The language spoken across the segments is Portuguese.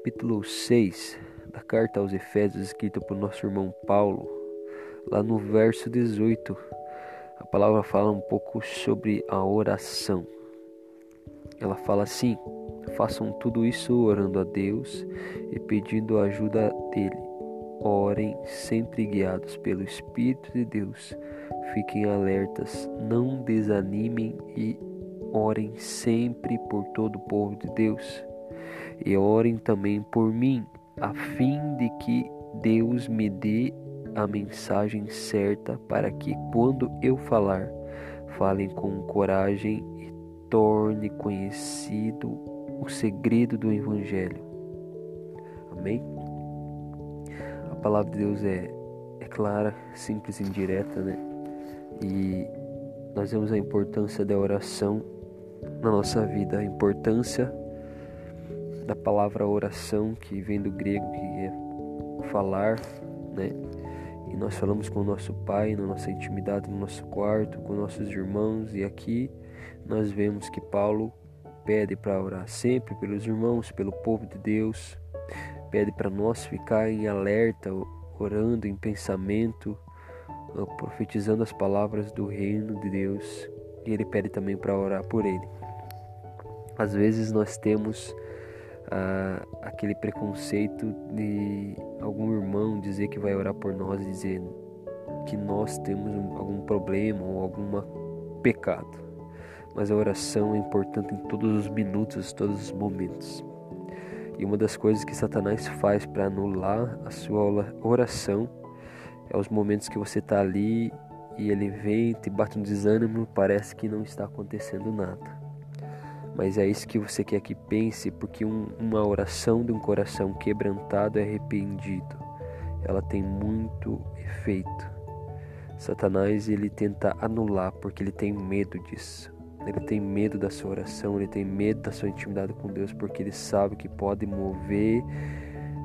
capítulo 6 da carta aos Efésios, escrita por nosso irmão Paulo, lá no verso 18, a palavra fala um pouco sobre a oração. Ela fala assim: façam tudo isso orando a Deus e pedindo a ajuda dele. Orem sempre guiados pelo Espírito de Deus. Fiquem alertas, não desanimem e orem sempre por todo o povo de Deus e orem também por mim, a fim de que Deus me dê a mensagem certa para que, quando eu falar, falem com coragem e torne conhecido o segredo do Evangelho. Amém? A palavra de Deus é, é clara, simples e direta, né? E nós vemos a importância da oração na nossa vida, a importância da palavra oração, que vem do grego, que é falar, né? E nós falamos com o nosso Pai na nossa intimidade, no nosso quarto, com nossos irmãos, e aqui nós vemos que Paulo pede para orar sempre pelos irmãos, pelo povo de Deus, pede para nós ficar em alerta, orando em pensamento, profetizando as palavras do reino de Deus, e ele pede também para orar por ele. Às vezes nós temos aquele preconceito de algum irmão dizer que vai orar por nós e dizer que nós temos um, algum problema ou algum pecado. Mas a oração é importante em todos os minutos, todos os momentos. E uma das coisas que Satanás faz para anular a sua oração é os momentos que você está ali e ele vem, te bate um desânimo, parece que não está acontecendo nada. Mas é isso que você quer que pense, porque um, uma oração de um coração quebrantado e arrependido, ela tem muito efeito. Satanás ele tenta anular porque ele tem medo disso. Ele tem medo da sua oração, ele tem medo da sua intimidade com Deus, porque ele sabe que pode mover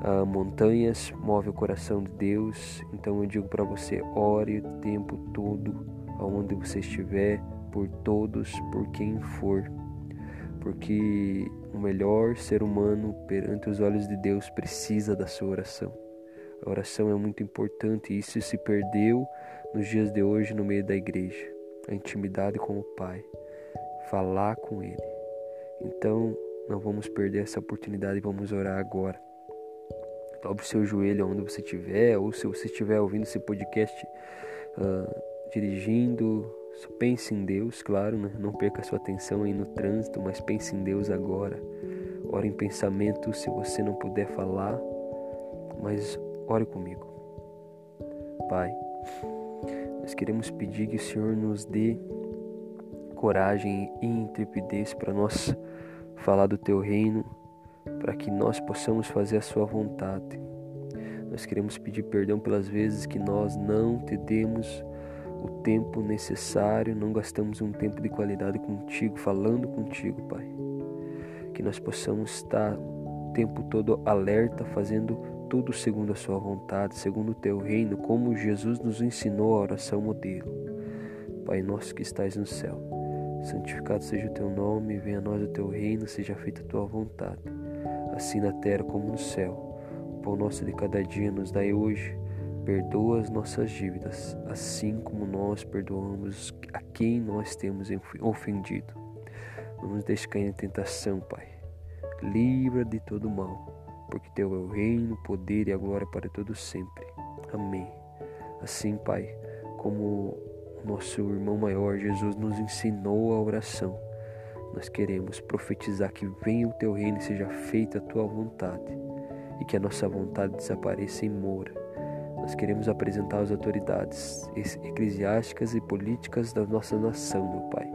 uh, montanhas, move o coração de Deus. Então eu digo para você, ore o tempo todo, aonde você estiver, por todos, por quem for porque o melhor ser humano perante os olhos de Deus precisa da sua oração. A oração é muito importante e isso se perdeu nos dias de hoje no meio da igreja. A intimidade com o Pai, falar com Ele. Então, não vamos perder essa oportunidade e vamos orar agora. Dobre seu joelho onde você estiver, ou se você estiver ouvindo esse podcast uh, dirigindo, só pense em Deus, claro, né? não perca sua atenção aí no trânsito, mas pense em Deus agora. Ore em pensamento se você não puder falar, mas ore comigo. Pai, nós queremos pedir que o Senhor nos dê coragem e intrepidez para nós falar do teu reino, para que nós possamos fazer a sua vontade. Nós queremos pedir perdão pelas vezes que nós não te demos o tempo necessário, não gastamos um tempo de qualidade contigo, falando contigo, Pai. Que nós possamos estar o tempo todo alerta, fazendo tudo segundo a Sua vontade, segundo o Teu reino, como Jesus nos ensinou a oração modelo. Pai nosso que estais no céu, santificado seja o Teu nome, venha a nós o Teu reino, seja feita a Tua vontade, assim na terra como no céu. O pão nosso de cada dia nos dai hoje Perdoa as nossas dívidas, assim como nós perdoamos a quem nós temos ofendido. Não nos deixe cair em tentação, Pai. Livra de todo mal, porque Teu é o reino, o poder e a glória para todos sempre. Amém. Assim, Pai, como nosso irmão maior Jesus nos ensinou a oração, nós queremos profetizar que venha o Teu reino e seja feita a Tua vontade, e que a nossa vontade desapareça e mora nós queremos apresentar as autoridades eclesiásticas e políticas da nossa nação, meu Pai.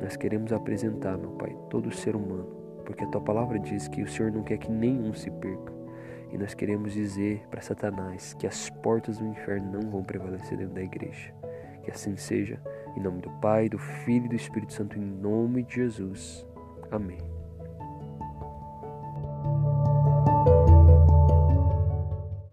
Nós queremos apresentar, meu Pai, todo ser humano, porque a tua palavra diz que o Senhor não quer que nenhum se perca. E nós queremos dizer para Satanás que as portas do inferno não vão prevalecer dentro da igreja. Que assim seja, em nome do Pai, do Filho e do Espírito Santo, em nome de Jesus. Amém.